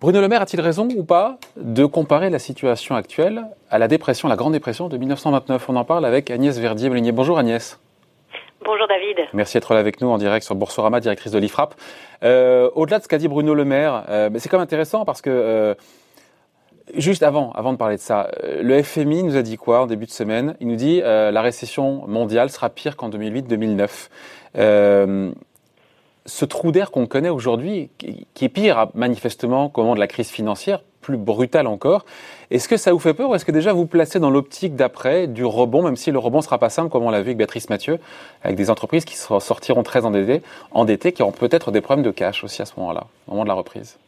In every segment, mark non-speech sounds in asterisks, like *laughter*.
Bruno Le Maire a-t-il raison ou pas de comparer la situation actuelle à la dépression, la Grande Dépression de 1929 On en parle avec Agnès Verdier-Molinier. Bonjour Agnès. Bonjour David. Merci d'être là avec nous en direct sur Boursorama, directrice de l'IFRAP. Euh, au-delà de ce qu'a dit Bruno Le Maire, euh, c'est quand même intéressant parce que euh, juste avant, avant de parler de ça, le FMI nous a dit quoi en début de semaine? Il nous dit la récession mondiale sera pire qu'en 2008-2009 ce trou d'air qu'on connaît aujourd'hui, qui est pire manifestement qu'au moment de la crise financière, plus brutal encore, est-ce que ça vous fait peur ou est-ce que déjà vous placez dans l'optique d'après du rebond, même si le rebond sera pas simple comme on l'a vu avec Béatrice Mathieu, avec des entreprises qui sortiront très endettées, endettées qui auront peut-être des problèmes de cash aussi à ce moment-là, au moment de la reprise?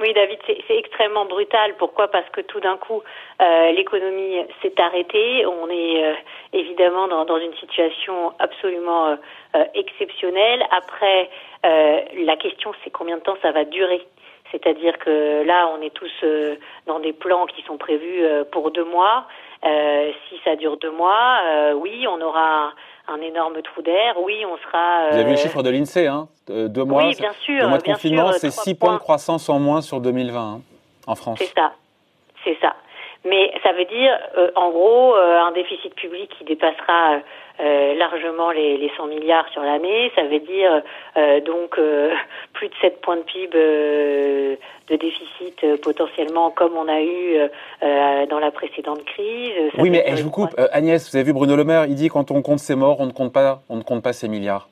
Oui, David, c'est extrêmement brutal. Pourquoi? Parce que tout d'un coup, euh, l'économie s'est arrêtée. On est euh, évidemment dans, une situation absolument euh, exceptionnelle. Après, la question, c'est combien de temps ça va durer? C'est-à-dire que là, on est tous dans des plans qui sont prévus pour deux mois. si ça dure deux mois, oui, on aura un énorme trou d'air. Oui, on sera. Vous avez vu le chiffre de l'INSEE, hein Deux mois. Oui, bien sûr. Deux mois de confinement, c'est 6 points de croissance en moins sur 2020 hein, en France. C'est ça. C'est ça. Mais ça veut dire, euh, en gros, euh, un déficit public qui dépassera euh, largement les, les, 100 milliards sur l'année. Ça veut dire donc *laughs* plus de 7 points de PIB de déficit potentiellement comme on a eu dans la précédente crise. oui, mais je vous coupe. Agnès, vous avez vu Bruno Le Maire, il dit quand on compte ses morts, on ne compte pas, on ne compte pas ses milliards.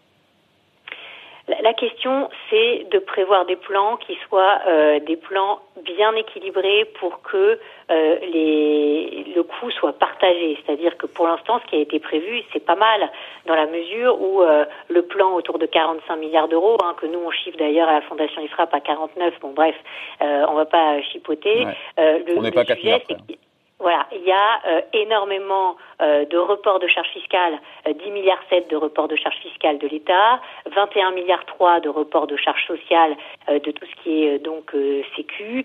La question, c'est de prévoir des plans qui soient euh, des plans bien équilibrés pour que euh, les, le coût soit partagé. C'est-à-dire que pour l'instant, ce qui a été prévu, c'est pas mal dans la mesure où euh, le plan autour de 45 milliards d'euros, hein, que nous on chiffre d'ailleurs à la Fondation IFRAP à 49. Bon, bref, on va pas chipoter. le, on n'est pas sujet, voilà, il y a euh, énormément euh, de reports de charges fiscales, 10 euh, milliards 7 de reports de charges fiscales de l'État, 21 milliards 3 de reports de charges sociales de tout ce qui est donc sécu.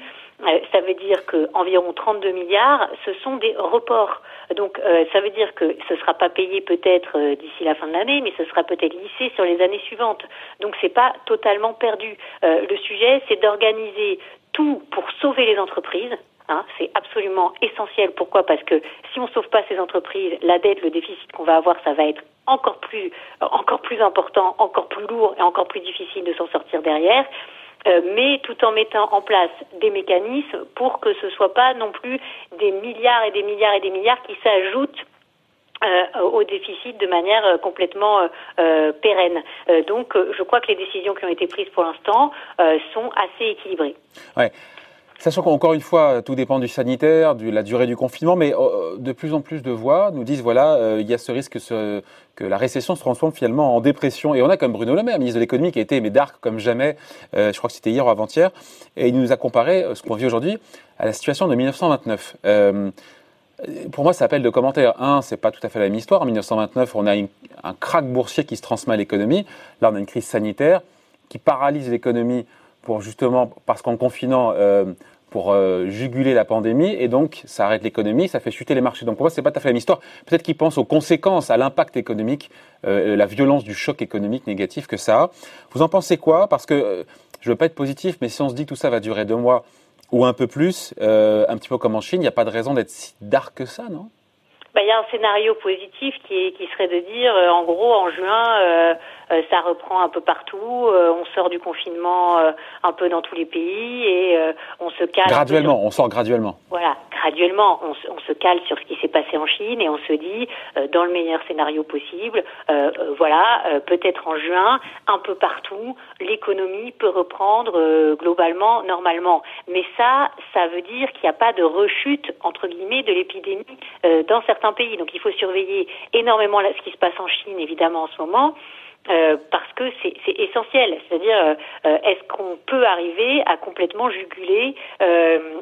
ça veut dire que environ 32 milliards, ce sont des reports. Donc ça veut dire que ce sera pas payé peut-être d'ici la fin de l'année, mais ce sera peut-être lissé sur les années suivantes. Donc c'est pas totalement perdu. le sujet, c'est d'organiser tout pour sauver les entreprises Hein, c'est absolument essentiel. Pourquoi? Parce que si on ne sauve pas ces entreprises, la dette, le déficit qu'on va avoir, ça va être encore plus, euh, encore plus important, encore plus lourd et encore plus difficile de s'en sortir derrière. Euh, mais tout en mettant en place des mécanismes pour que ce ne soit pas non plus des milliards et des milliards et des milliards qui s'ajoutent euh, au déficit de manière complètement pérenne. donc, je crois que les décisions qui ont été prises pour l'instant sont assez équilibrées. Ouais. Sachant qu'encore une fois, tout dépend du sanitaire, de la durée du confinement, mais euh, de plus en plus de voix nous disent voilà, euh, il y a ce risque que, la récession se transforme finalement en dépression. Et on a comme Bruno Le Maire, ministre de l'économie, qui a été mais dark comme jamais. Euh, je crois que c'était hier ou avant-hier, et il nous a comparé ce qu'on vit aujourd'hui à la situation de 1929. pour moi, ça appelle de commentaires. Un, c'est pas tout à fait la même histoire. En 1929, on a un krach boursier qui se transmet à l'économie. Là, on a une crise sanitaire qui paralyse l'économie pour justement parce qu'en confinant pour euh, juguler la pandémie et donc ça arrête l'économie, ça fait chuter les marchés. Donc pour moi, c'est pas tout à fait la même histoire. Peut-être qu'ils pensent aux conséquences, à l'impact économique, euh, la violence du choc économique négatif que ça a. Vous en pensez quoi? Parce que euh, je veux pas être positif, mais si on se dit tout ça va durer deux mois ou un peu plus, un petit peu comme en Chine, il n'y a pas de raison d'être si dark que ça, non? Bah, il y a un scénario positif qui, serait de dire, en gros, en juin, euh, ça reprend un peu partout. Euh, on sort du confinement euh, un peu dans tous les pays et on se cale. Graduellement, on sort graduellement. Voilà, graduellement, on, on se cale sur ce qui s'est passé en Chine et on se dit, dans le meilleur scénario possible, voilà, peut-être en juin, un peu partout, l'économie peut reprendre globalement, normalement. Mais ça, ça veut dire qu'il n'y a pas de rechute entre guillemets de l'épidémie dans certains pays. Donc il faut surveiller énormément ce qui se passe en Chine, évidemment, en ce moment. Euh, parce que c'est essentiel. C'est-à-dire, euh, est-ce qu'on peut arriver à complètement juguler euh,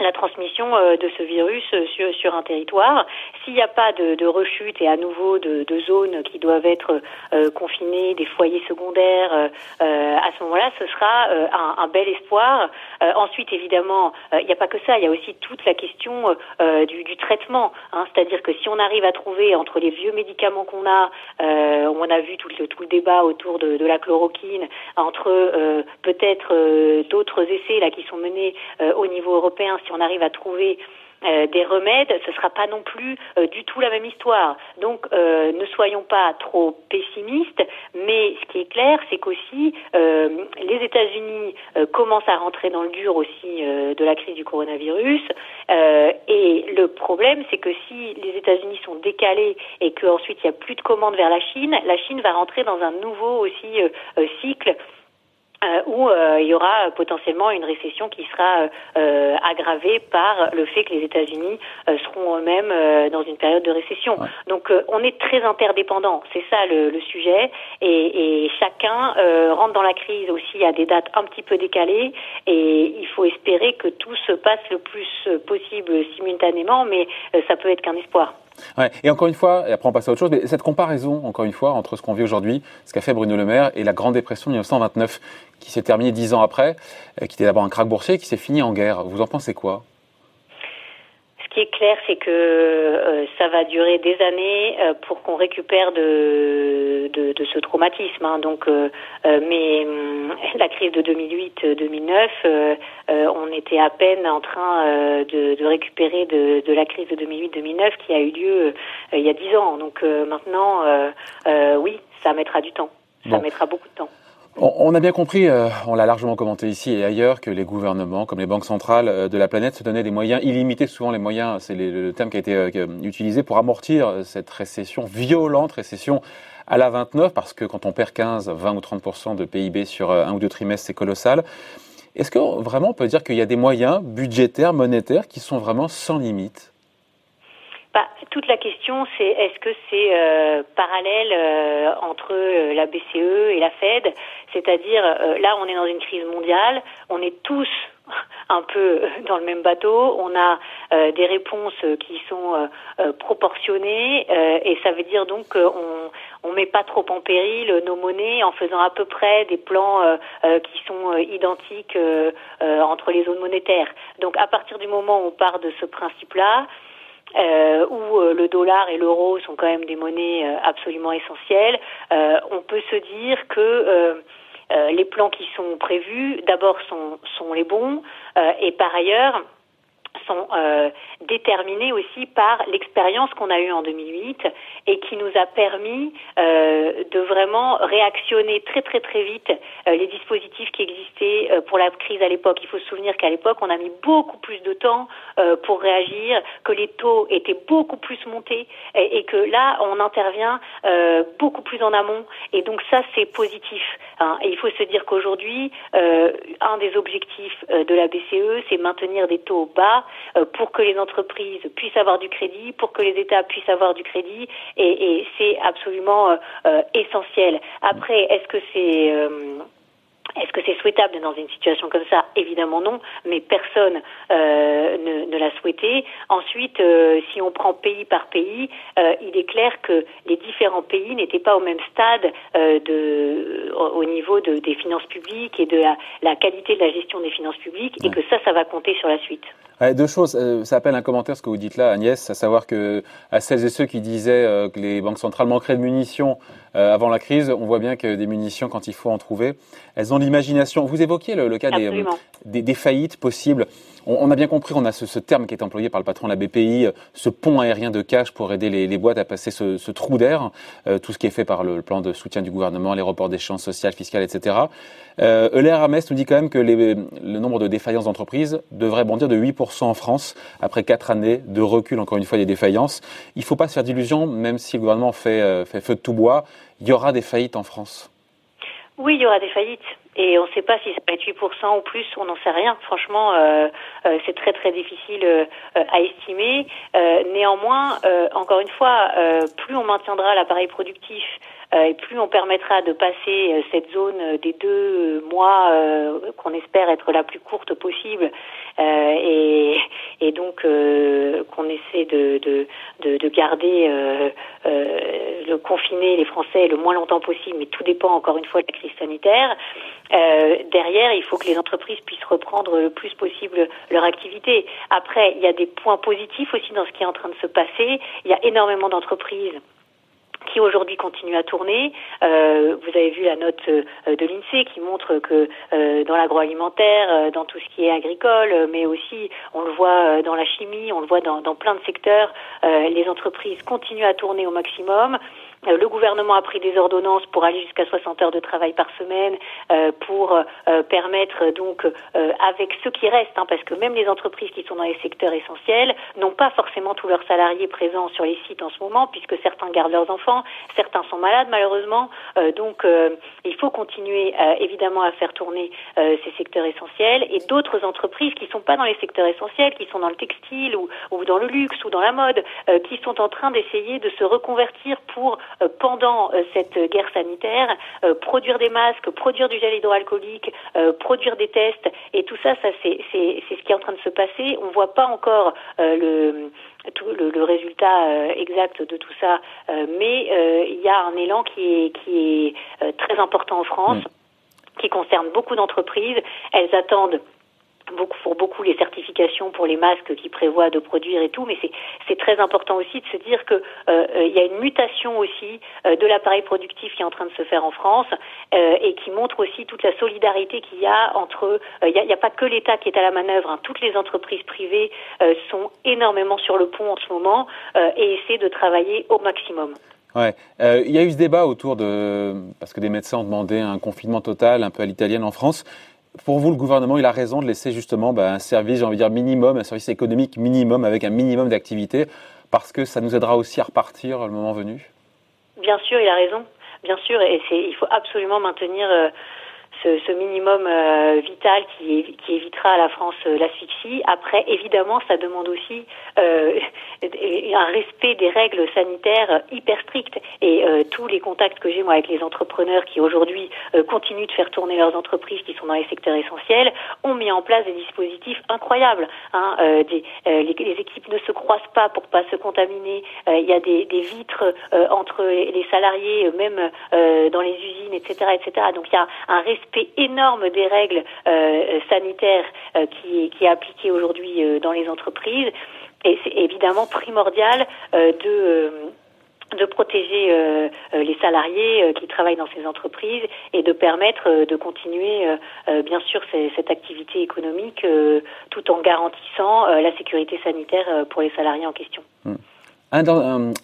la transmission euh, de ce virus euh, sur, sur un territoire. S'il n'y a pas de, de, rechute et à nouveau de, de zones qui doivent être euh, confinées, des foyers secondaires, euh, à ce moment-là, ce sera un, un, bel espoir. ensuite, évidemment, il n'y a pas que ça, il y a aussi toute la question du, du, traitement. Hein, C'est-à-dire que si on arrive à trouver entre les vieux médicaments qu'on a, on a vu tout le, tout le débat autour de, de la chloroquine, entre peut-être d'autres essais là qui sont menés au niveau européen si on arrive à trouver euh, des remèdes, ce ne sera pas non plus euh, du tout la même histoire. Donc euh, ne soyons pas trop pessimistes, mais ce qui est clair, c'est qu'aussi les États-Unis commencent à rentrer dans le dur aussi de la crise du coronavirus. et le problème, c'est que si les États-Unis sont décalés et qu'ensuite il n'y a plus de commandes vers la Chine, la Chine va rentrer dans un nouveau aussi cycle euh, où euh, il y aura potentiellement une récession qui sera euh, aggravée par le fait que les États-Unis seront eux-mêmes dans une période de récession. Donc on est très interdépendants, c'est ça le, le sujet, et, et chacun rentre dans la crise aussi à des dates un petit peu décalées, et il faut espérer que tout se passe le plus possible simultanément, mais ça peut être qu'un espoir. Ouais. Et encore une fois, et après on passe à autre chose, mais cette comparaison, encore une fois, entre ce qu'on vit aujourd'hui, ce qu'a fait Bruno Le Maire et la Grande Dépression de 1929, qui s'est terminée dix ans après, euh, qui était d'abord un krach boursier, qui s'est fini en guerre. Vous en pensez quoi? Qui est clair, c'est que euh, ça va durer des années euh, pour qu'on récupère de, de, de, ce traumatisme. Hein. Donc, euh, mais hum, la crise de 2008-2009, on était à peine en train de, de, récupérer de, de, la crise de 2008-2009 qui a eu lieu il y a dix ans. Donc maintenant, oui, ça mettra du temps. Ça mettra beaucoup de temps. On a bien compris, euh, on l'a largement commenté ici et ailleurs, que les gouvernements, comme les banques centrales euh, de la planète, se donnaient des moyens illimités, souvent les moyens, c'est le terme qui a été euh, utilisé pour amortir cette récession, violente récession à la 29, parce que quand on perd 15, 20 ou 30% de PIB sur un ou deux trimestres, c'est colossal. Est-ce que vraiment on peut dire qu'il y a des moyens budgétaires, monétaires, qui sont vraiment sans limite bah, toute la question, c'est est-ce que c'est euh, parallèle euh, entre euh, la BCE et la Fed? C'est-à-dire, là, on est dans une crise mondiale, on est tous *laughs* un peu dans le même bateau, on a des réponses qui sont proportionnées et ça veut dire donc qu'on on met pas trop en péril nos monnaies en faisant à peu près des plans qui sont identiques entre les zones monétaires. Donc à partir du moment où on part de ce principe-là, euh, où euh, le dollar et l'euro sont quand même des monnaies euh, absolument essentielles, euh, on peut se dire que les plans qui sont prévus, d'abord, sont les bons, et par ailleurs, sont euh, déterminés aussi par l'expérience qu'on a eue en 2008 et qui nous a permis euh, de vraiment réactionner très très très vite euh, les dispositifs qui existaient euh, pour la crise à l'époque. Il faut se souvenir qu'à l'époque, on a mis beaucoup plus de temps pour réagir, que les taux étaient beaucoup plus montés et, que là, on intervient beaucoup plus en amont. Et donc ça, c'est positif. Hein. Et il faut se dire qu'aujourd'hui, un des objectifs de la BCE, c'est maintenir des taux bas pour que les entreprises puissent avoir du crédit, pour que les États puissent avoir du crédit, et, et c'est absolument euh, euh, essentiel. Après, est-ce que c'est est-ce que c'est souhaitable dans une situation comme ça? Évidemment non, mais personne euh, ne, ne l'a souhaité. Ensuite, euh, si on prend pays par pays, euh, il est clair que les différents pays n'étaient pas au même stade euh, de, au, niveau de, des finances publiques et de la, la, qualité de la gestion des finances publiques, et que ça, ça va compter sur la suite. Deux choses. Euh, ça appelle un commentaire ce que vous dites là, Agnès, à savoir que à celles et ceux qui disaient euh, que les banques centrales manqueraient de munitions euh, avant la crise, on voit bien que des munitions, quand il faut en trouver, elles ont l'imagination. Vous évoquiez le, le cas des, des, des, faillites possibles. On, on, a bien compris, on a ce, ce, terme qui est employé par le patron de la BPI, ce pont aérien de cash pour aider les, les boîtes à passer ce, ce trou d'air, tout ce qui est fait par le, plan de soutien du gouvernement, les reports d'échéances sociales, fiscales, etc. Euh, Euler Hermès nous dit quand même que les, le nombre de défaillances d'entreprises devrait bondir de 8% en France après quatre années de recul, encore une fois, des défaillances. Il ne faut pas se faire d'illusions, même si le gouvernement fait, euh, fait feu de tout bois, il y aura des faillites en France. Oui, il y aura des faillites. Et on ne sait pas si ça va être 8% ou plus, on n'en sait rien. Franchement, euh, euh, c'est très très difficile à estimer. Néanmoins, encore une fois, plus on maintiendra l'appareil productif et plus on permettra de passer cette zone des deux mois qu'on espère être la plus courte possible et, donc qu'on essaie de, de, de, de garder le confiner les Français le moins longtemps possible, mais tout dépend encore une fois de la crise sanitaire. Euh, derrière, il faut que les entreprises puissent reprendre le plus possible leur activité. Après, il y a des points positifs aussi dans ce qui est en train de se passer. Il y a énormément d'entreprises qui aujourd'hui continuent à tourner. Euh, vous avez vu la note euh, de l'INSEE qui montre que euh, dans l'agroalimentaire, euh, dans tout ce qui est agricole, mais aussi on le voit dans la chimie, on le voit dans, dans plein de secteurs, les entreprises continuent à tourner au maximum. Euh, le gouvernement a pris des ordonnances pour aller jusqu'à 60 heures de travail par semaine, euh, pour euh, permettre donc, avec ceux qui restent, hein, parce que même les entreprises qui sont dans les secteurs essentiels n'ont pas forcément tous leurs salariés présents sur les sites en ce moment, puisque certains gardent leurs enfants, certains sont malades malheureusement. donc il faut continuer évidemment à faire tourner ces secteurs essentiels et d'autres entreprises qui ne sont pas dans les secteurs essentiels, qui sont dans le textile ou, ou dans le luxe ou dans la mode, qui sont en train d'essayer de se reconvertir pour euh, pendant euh, cette guerre sanitaire, euh, produire des masques, produire du gel hydroalcoolique, produire des tests, et tout ça, ça c'est ce qui est en train de se passer. On voit pas encore le, tout le, résultat exact de tout ça, mais il y a un élan qui est, qui est très important en France, mmh. qui concerne beaucoup d'entreprises. Elles attendent beaucoup, pour beaucoup les certifications pour les masques qui prévoient de produire et tout, mais c'est très important aussi de se dire que euh, il y a une mutation aussi euh, de l'appareil productif qui est en train de se faire en France euh, et qui montre aussi toute la solidarité qu'il y a entre. Il n'y a, pas que l'État qui est à la manœuvre, hein, toutes les entreprises privées sont énormément sur le pont en ce moment et essaient de travailler au maximum. Ouais, il y a eu ce débat autour de parce que des médecins ont demandé un confinement total, un peu à l'italienne en France pour vous, le gouvernement, il a raison de laisser justement bah, un service, j'ai envie de dire minimum, un service économique minimum avec un minimum d'activité, parce que ça nous aidera aussi à repartir le moment venu? Bien sûr, il a raison. Bien sûr, et il faut absolument maintenir euh, ce, minimum euh, vital qui, évitera à la France euh, l'asphyxie. Après, évidemment, ça demande aussi euh, *laughs* un respect des règles sanitaires hyper strictes. Et tous les contacts que j'ai moi avec les entrepreneurs qui aujourd'hui continuent de faire tourner leurs entreprises qui sont dans les secteurs essentiels ont mis en place des dispositifs incroyables. Hein, les, équipes ne se croisent pas pour pas se contaminer. Il y a des, des vitres entre les salariés, même dans les usines, etc., etc. Donc il y a un respect énorme des règles euh, sanitaires euh, qui, est appliquée aujourd'hui euh, dans les entreprises. Et c'est évidemment primordial de de protéger les salariés qui travaillent dans ces entreprises et de permettre de continuer bien sûr cette activité économique tout en garantissant la sécurité sanitaire pour les salariés en question. Hmm. Un,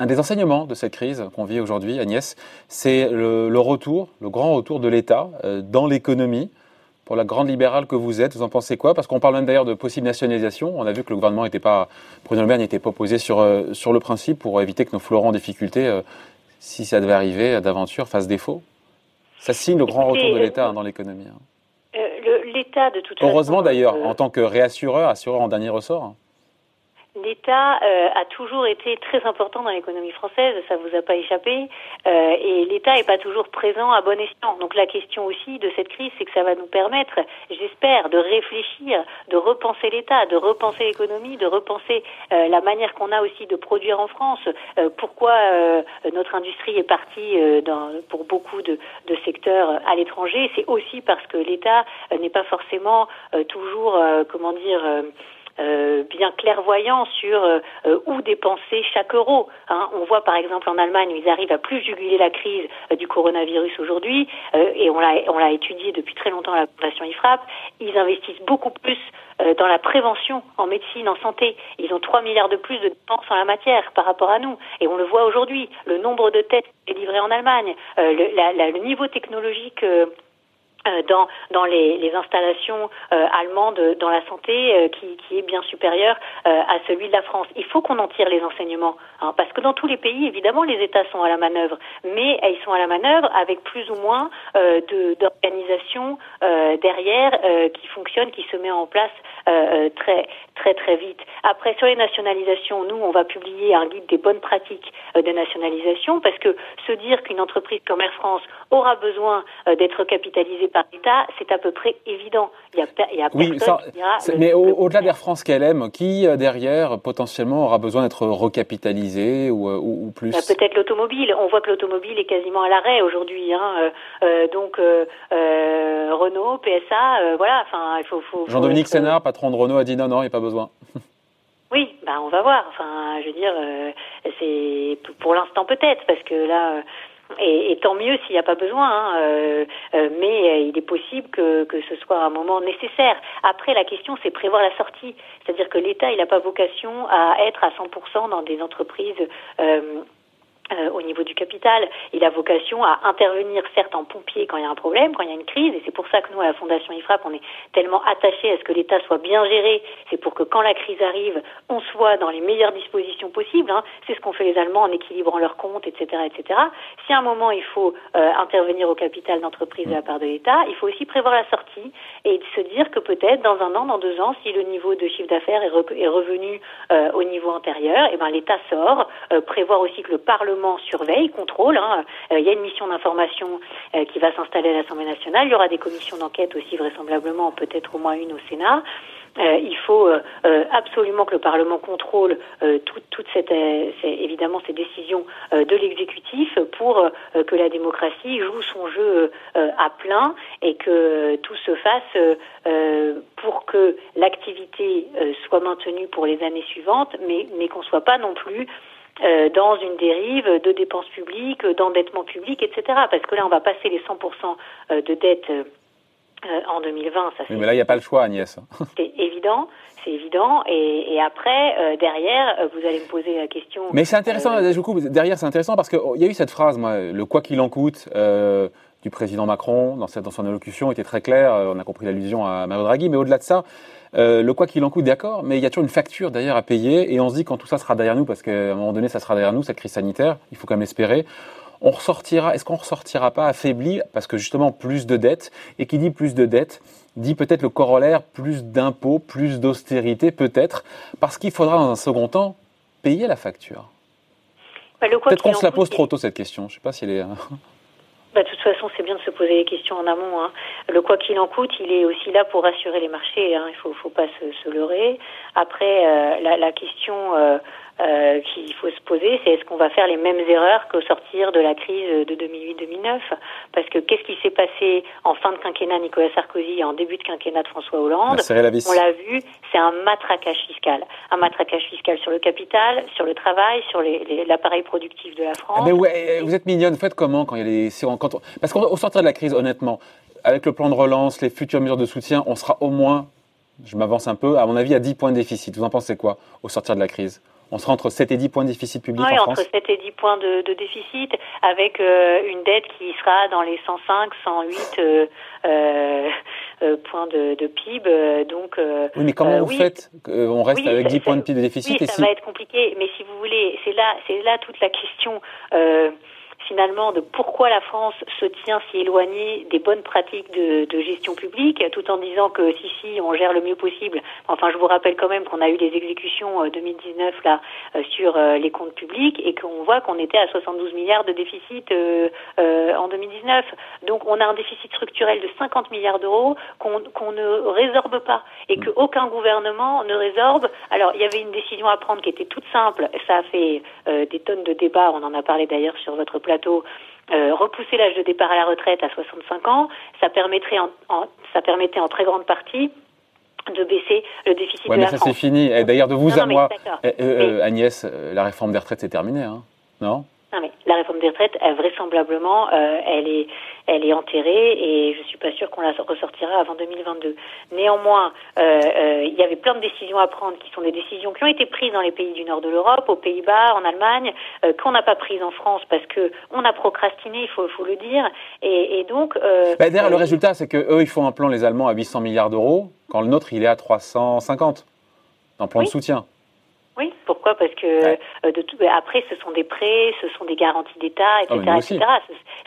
des enseignements de cette crise qu'on vit aujourd'hui, Agnès, c'est le, retour, le grand retour de l'État euh, dans l'économie. Pour la grande libérale que vous êtes, vous en pensez quoi? Parce qu'on parle même d'ailleurs de possible nationalisation. On a vu que le gouvernement n'était pas, Bruno Le Maire n'était pas posé sur, euh, sur le principe pour éviter que nos fleurons en difficulté, euh, si ça devait arriver d'aventure, fassent défaut. Ça signe le grand retour de l'État hein, dans l'économie. Hein. L'État, de toute façon. Heureusement d'ailleurs, en tant que réassureur, assureur en dernier ressort. Hein. L'État euh, a toujours été très important dans l'économie française, ça vous a pas échappé, euh, et l'État n'est pas toujours présent à bon escient. Donc la question aussi de cette crise, c'est que ça va nous permettre, j'espère, de réfléchir, de repenser l'État, de repenser l'économie, de repenser euh, la manière qu'on a aussi de produire en France. pourquoi notre industrie est partie dans, pour beaucoup de, de secteurs à l'étranger, c'est aussi parce que l'État n'est pas forcément toujours, comment dire, euh, bien clairvoyant sur euh, euh, où dépenser chaque euro. Hein. On voit par exemple en Allemagne, ils arrivent à plus juguler la crise du coronavirus aujourd'hui, et on l'a on l'a étudié depuis très longtemps à la Fondation IFRAP. Ils investissent beaucoup plus dans la prévention en médecine, en santé. Ils ont 3 milliards de plus de dépenses en la matière par rapport à nous. Et on le voit aujourd'hui, le nombre de tests est livré en Allemagne, le, la, le niveau technologique euh, dans, dans les, installations euh, allemandes dans la santé euh, qui, qui, est bien supérieur à celui de la France. Il faut qu'on en tire les enseignements, hein, parce que dans tous les pays, évidemment, les États sont à la manœuvre, mais ils sont à la manœuvre avec plus ou moins d'organisation derrière qui fonctionne, qui se met en place très très très vite. Après, sur les nationalisations, nous, on va publier un guide des bonnes pratiques de nationalisation parce que se dire qu'une entreprise comme Air France aura besoin d'être capitalisée par l'État, c'est à peu près évident. Il y a, il y a oui, ça, mais au-delà d'Air France KLM, qui derrière potentiellement aura besoin d'être recapitalisé ou, ou, plus? Bah, Peut-être l'automobile. On voit que l'automobile est quasiment à l'arrêt aujourd'hui. Hein. donc Renault, PSA, voilà. Enfin, il faut. faut Jean-Dominique Sénard, patron de Renault, a dit non, non, il n'y a pas besoin. Oui, bah on va voir. Enfin, je veux dire, euh, c'est pour l'instant peut-être, parce que là, euh, et, tant mieux s'il n'y a pas besoin, hein, euh, mais il est possible que, que ce soit un moment nécessaire. Après, la question, c'est prévoir la sortie. C'est-à-dire que l'État, il n'a pas vocation à être à 100% dans des entreprises euh, au niveau du capital. Il a vocation à intervenir, certes en pompier quand il y a un problème, quand il y a une crise, et c'est pour ça que nous, à la Fondation IFRAP, on est tellement attachés à ce que l'État soit bien géré. C'est pour que quand la crise arrive, on soit dans les meilleures dispositions possibles. Hein. C'est ce qu'ont fait les Allemands en équilibrant leurs comptes, etc., etc. Si à un moment il faut euh, intervenir au capital d'entreprise de la part de l'État, il faut aussi prévoir la sortie et se dire que peut-être dans un an, dans deux ans, si le niveau de chiffre d'affaires est, revenu euh, au niveau antérieur, et eh ben l'État sort. prévoir aussi que le Parlement surveille, contrôle. Hein. Euh, il y a une mission d'information euh, qui va s'installer à l'Assemblée nationale. Il y aura des commissions d'enquête aussi vraisemblablement, peut-être au moins une au Sénat. Euh, il faut absolument que le Parlement contrôle toute, toute cette, évidemment ces décisions de l'exécutif pour que la démocratie joue son jeu à plein et que tout se fasse pour que l'activité soit maintenue pour les années suivantes, mais, mais qu'on soit pas non plus dans une dérive de dépenses publiques, d'endettement public, etc. Parce que là, on va passer les 100% euh, de dette euh, en 2020. Ça, mais là, il n'y a pas le choix, Agnès. *laughs* C'est évident, c'est évident. Et, après, derrière, vous allez me poser la question. Mais c'est intéressant, coup, derrière, c'est intéressant parce qu'il y a eu cette phrase, moi, le quoi qu'il en coûte. Du président Macron dans, cette, dans son allocution était très clair, on a compris l'allusion à Mario Draghi, mais au-delà de ça, euh, le quoi qu'il en coûte, d'accord, mais il y a toujours une facture d'ailleurs à payer et on se dit quand tout ça sera derrière nous, parce qu'à un moment donné ça sera derrière nous, cette crise sanitaire, il faut quand même l'espérer. On ressortira, est-ce qu'on ressortira pas affaibli parce que justement plus de dettes et qui dit plus de dettes dit peut-être le corollaire plus d'impôts, plus d'austérité peut-être parce qu'il faudra dans un second temps payer la facture. Bah, peut-être qu'on se la pose trop tôt cette question. Je sais pas si elle est. Bah, de toute façon, c'est bien de se poser les questions en amont. Hein. Le quoi qu'il en coûte, il est aussi là pour rassurer les marchés. Hein. Il faut, faut pas se, se leurrer. Après, euh, la, la, question euh, euh, qu'il faut se poser, c'est est-ce qu'on va faire les mêmes erreurs qu'au sortir de la crise de 2008-2009 Parce que qu'est-ce qui s'est passé en fin de quinquennat Nicolas Sarkozy et en début de quinquennat de François Hollande? On l'a vu, c'est un matraquage fiscal. Un matraquage fiscal sur le capital, sur le travail, sur l'appareil productif de la France. Ah, mais ouais, vous êtes mignonne, faites comment quand il y a les... Quand Parce qu'au sortir de la crise, honnêtement, avec le plan de relance, les futures mesures de soutien, on sera au moins, je m'avance un peu, à mon avis, à 10 points de déficit. Vous en pensez quoi au sortir de la crise? On sera entre 7 et 10 points de déficit public oui, en entre 7 et 10 points de, déficit, avec euh, une dette qui sera dans les 105, 108 euh, euh, points de, PIB. donc, oui, mais comment vous faites On reste avec 10 points de PIB de déficit Oui, ça va être compliqué, mais si vous voulez, c'est là, c'est là toute la question finalement de pourquoi la France se tient si éloignée des bonnes pratiques de, de, gestion publique, tout en disant que si si on gère le mieux possible. Enfin, je vous rappelle quand même qu'on a eu des exécutions 2019 euh, là euh, sur euh, les comptes publics et qu'on voit qu'on était à 72 milliards de déficit en 2019. Donc on a un déficit structurel de 50 milliards d'euros qu'on ne résorbe pas et qu'aucun gouvernement ne résorbe. Alors il y avait une décision à prendre qui était toute simple. Ça a fait des tonnes de débats. On en a parlé d'ailleurs sur votre plateau euh, repousser l'âge de départ à la retraite à 65 ans, ça permettrait en, ça permettait en très grande partie de baisser le déficit ouais, de mais ça c'est fini. d'ailleurs, de vous à moi, euh, euh, Agnès, la réforme des retraites c'est terminé, hein. Non? Non, mais la réforme des retraites, vraisemblablement, euh, elle est, elle est enterrée et je suis pas sûre qu'on la ressortira avant 2022. Néanmoins, euh, euh, il y avait plein de décisions à prendre qui sont des décisions qui ont été prises dans les pays du nord de l'Europe, aux Pays-Bas, en Allemagne, qu'on n'a pas prises en France parce que on a procrastiné, il faut, faut le dire. Et, et donc. Bah, D'ailleurs, le résultat, c'est que eux, ils font un plan les Allemands à 800 milliards d'euros, quand le nôtre, il est à 350 un plan de soutien. Oui, pourquoi? Parce que euh, de tout, après, ce sont des prêts, ce sont des garanties d'État, etc., Ah, etc.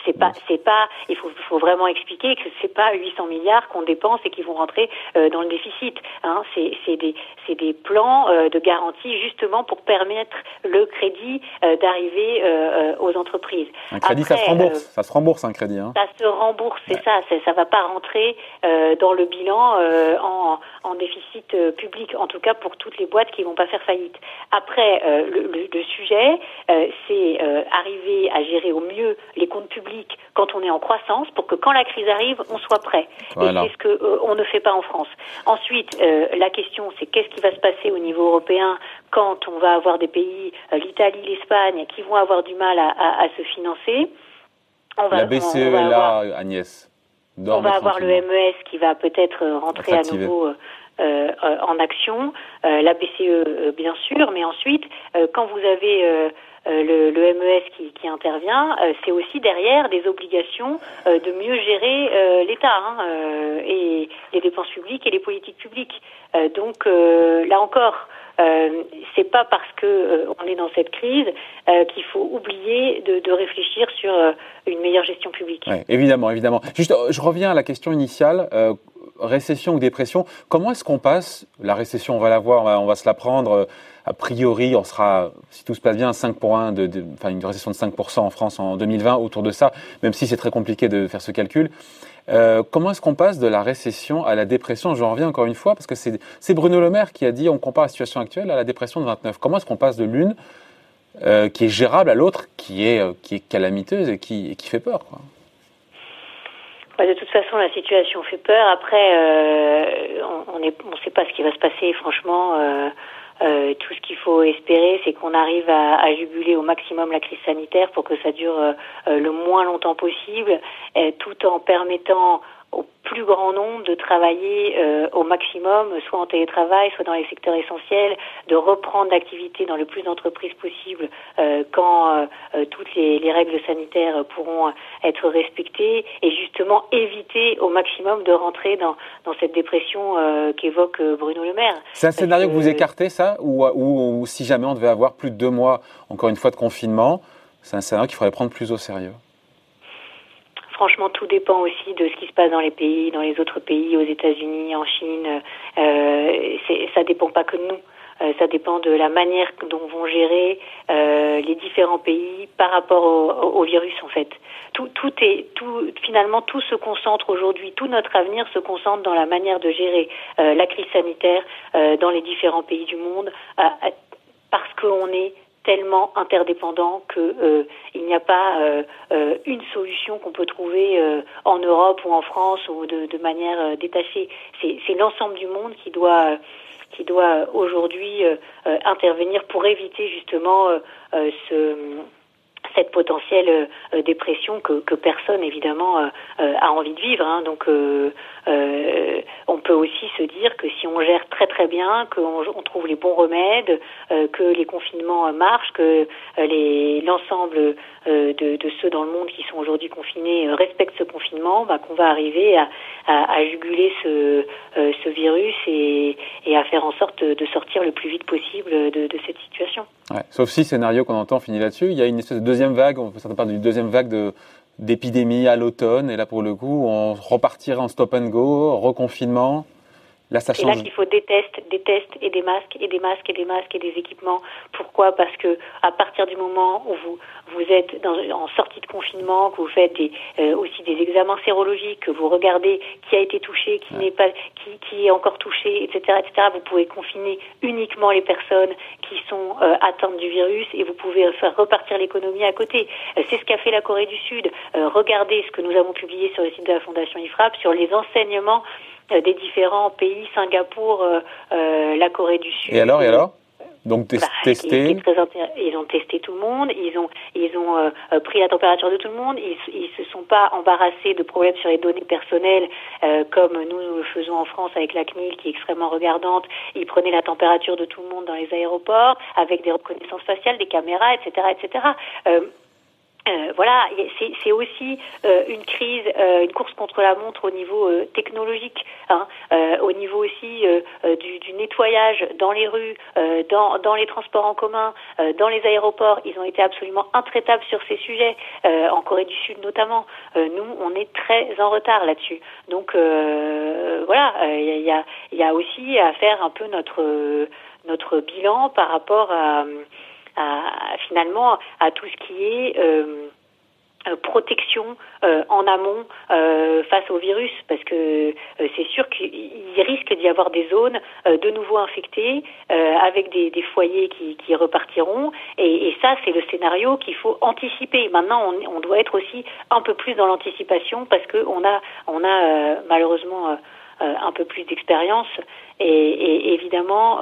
C'est pas, c'est pas. Il faut, faut vraiment expliquer que c'est pas 800 milliards qu'on dépense et qui vont rentrer euh, dans le déficit. Hein. C'est, c'est des, c'est des plans euh, de garantie justement pour permettre le crédit euh, d'arriver euh, euh, aux entreprises. Un crédit, ça se rembourse. ça se rembourse un crédit. Hein. ça se rembourse, c'est ça. Ça, ça va pas rentrer euh, dans le bilan euh, en, en déficit euh, public. En tout cas, pour toutes les boîtes qui vont pas faire faillite. Après, euh, le, le- le sujet, euh, c'est euh, arriver à gérer au mieux les comptes publics quand on est en croissance, pour que quand la crise arrive, on soit prêt. Voilà. Et c'est ce que on ne fait pas en France. Ensuite, la question, c'est qu'est-ce qui va se passer au niveau européen quand on va avoir des pays, l'Italie, l'Espagne, qui vont avoir du mal à, à- à se financer. On La on- BCE on est va là, avoir- Agnès. on va avoir le. MES qui va peut-être rentrer à nouveau euh, euh, en action, euh, la BCE euh, bien sûr, mais ensuite, euh, quand vous avez le, le MES qui, qui intervient, c'est aussi derrière des obligations de mieux gérer l'État hein, et les dépenses publiques et les politiques publiques. Donc là encore, euh, c'est pas parce que euh, on est dans cette crise euh, qu'il faut oublier de, de réfléchir sur une meilleure gestion publique. Ouais, évidemment, évidemment. Juste, je reviens à la question initiale. Récession ou dépression, comment est-ce qu'on passe? La récession, on va la voir, on va, se la prendre. euh, a priori, on sera, si tout se passe bien, 5 pour 1, de, de- enfin une récession de 5% en France en 2020, autour de ça, même si c'est très compliqué de faire ce calcul. Euh, comment est-ce qu'on passe de la récession à la dépression? Je reviens encore une fois, parce que c'est Bruno Le Maire qui a dit on compare la situation actuelle à la dépression de 29. Comment est-ce qu'on passe de l'une euh, qui est gérable à l'autre qui est, qui est calamiteuse et qui, qui fait peur. Bah, de toute façon, la situation fait peur. Après, euh, on ne on sait pas ce qui va se passer. Franchement, euh, euh, tout ce qu'il faut espérer, c'est qu'on arrive à, à juguler au maximum la crise sanitaire pour que ça dure euh, euh, le moins longtemps possible, tout en permettant au plus grand nombre de travailler euh, au maximum, soit en télétravail, soit dans les secteurs essentiels, de reprendre l'activité dans le plus d'entreprises possible euh, quand euh, toutes les, les règles sanitaires pourront être respectées et justement éviter au maximum de rentrer dans, dans cette dépression qu'évoque Bruno Le Maire. C'est un scénario que vous écartez, ça ou, ou, ou si jamais on devait avoir plus de deux mois, encore une fois, de confinement, c'est un scénario qu'il faudrait prendre plus au sérieux? Franchement, tout dépend aussi de ce qui se passe dans les pays, dans les autres pays, aux États-Unis, en Chine. Euh, ça dépend pas que de nous. Euh, ça dépend de la manière dont vont gérer euh, les différents pays par rapport au, virus en fait. Tout, tout est, tout, finalement, tout se concentre aujourd'hui, tout notre avenir se concentre dans la manière de gérer euh, la crise sanitaire dans les différents pays du monde, parce qu'on est tellement interdépendants que euh, il n'y a pas euh, euh, une solution qu'on peut trouver en Europe ou en France ou de, de manière détachée. C'est l'ensemble du monde qui doit qui doit aujourd'hui intervenir pour éviter justement ce cette potentielle euh, dépression que, que personne évidemment euh, euh, a envie de vivre. hein. Donc on peut aussi se dire que si on gère très très bien, qu'on on trouve les bons remèdes, que les confinements marchent, que les l'ensemble de, de ceux dans le monde qui sont aujourd'hui confinés respectent ce confinement, bah, qu'on va arriver à, à, à juguler ce, euh, ce virus et, et à faire en sorte de sortir le plus vite possible de, de cette situation. Sauf si scénario qu'on entend finit là-dessus, il y a une espèce de deuxième vague, on certains parlent d'une deuxième vague de d'épidémie à l'automne, et là pour le coup, on repartirait en stop and go, reconfinement. Là, ça C'est là qu'il faut des tests, des tests et des masques et des masques et des masques et des équipements. Pourquoi? Parce que à partir du moment où vous vous êtes dans, en sortie de confinement, que vous faites des, euh, aussi des examens sérologiques, que vous regardez qui a été touché, qui n'est pas, qui, qui est encore touché, etc., etc. Vous pouvez confiner uniquement les personnes qui sont euh, atteintes du virus et vous pouvez faire repartir l'économie à côté. Euh, C'est ce qu'a fait la Corée du Sud. Euh, regardez ce que nous avons publié sur le site de la Fondation IFRAP sur les enseignements des différents pays, Singapour, euh, euh, la Corée du Sud. Et alors, et alors? Donc Bah, ils ont testé tout le monde, ils ont ils ont euh, euh, pris la température de tout le monde, ils ils se sont pas embarrassés de problèmes sur les données personnelles euh, comme nous, nous le faisons en France avec la CNIL qui est extrêmement regardante. Ils prenaient la température de tout le monde dans les aéroports avec des reconnaissances faciales, des caméras, etc., etc. Euh, euh, voilà, c'est aussi euh, une crise, euh, une course contre la montre au niveau technologique, hein, au niveau aussi du, du, nettoyage dans les rues, dans, les transports en commun, dans les aéroports. Ils ont été absolument intraitables sur ces sujets, en Corée du Sud notamment. nous, on est très en retard là-dessus. Donc voilà, il y a, aussi à faire un peu notre bilan par rapport à à, finalement à tout ce qui est euh, euh, protection euh, en amont euh, face au virus parce que c'est sûr qu'il risque d'y avoir des zones de nouveau infectées avec des, des, foyers qui, qui repartiront et, et ça c'est le scénario qu'il faut anticiper. Maintenant on, on, doit être aussi un peu plus dans l'anticipation parce que on a on a malheureusement un peu plus d'expérience et, et, évidemment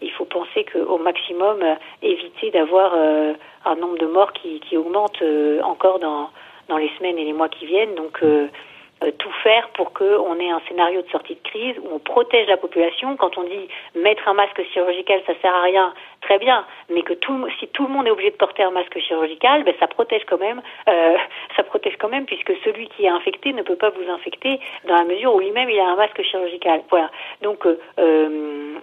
il faut penser qu'au maximum, euh, éviter d'avoir euh, un nombre de morts qui, qui augmente euh, encore dans, dans les semaines et les mois qui viennent. Donc, tout faire pour qu'on ait un scénario de sortie de crise où on protège la population. Quand on dit mettre un masque chirurgical, ça sert à rien, très bien, mais que tout, si tout le monde est obligé de porter un masque chirurgical, ben ça protège quand même, euh, *laughs* ça protège quand même puisque celui qui est infecté ne peut pas vous infecter dans la mesure où lui-même il a un masque chirurgical. Voilà. Donc euh,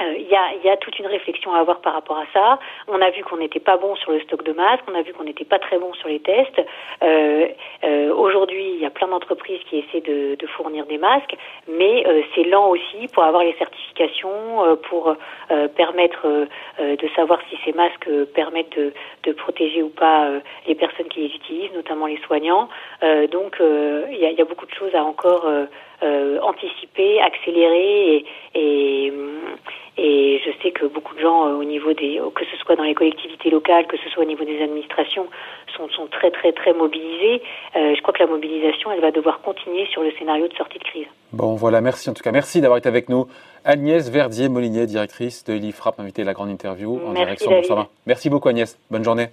euh, il y, a, y, a, toute une réflexion à avoir par rapport à ça. On a vu qu'on n'était pas bon sur le stock de masques, on a vu qu'on n'était pas très bon sur les tests. Euh, euh, Aujourd'hui, il y a plein d'entreprises qui essaient de, de, fournir des masques, mais euh, c'est lent aussi pour avoir les certifications, euh, pour permettre de savoir si ces masques permettent de, de protéger ou pas les personnes qui les utilisent, notamment les soignants. donc, il y a, y, a, beaucoup de choses à encore anticiper, accélérer et, et et je sais que beaucoup de gens, euh, au niveau des, que ce soit dans les collectivités locales, que ce soit au niveau des administrations, sont, sont très très très mobilisés. Euh, je crois que la mobilisation, elle va devoir continuer sur le scénario de sortie de crise. Bon, voilà, merci en tout cas. Merci d'avoir été avec nous. Agnès Verdier-Molinier, directrice de l'IFRAP, invitée à la grande interview en merci direction de Merci beaucoup Agnès. Bonne journée.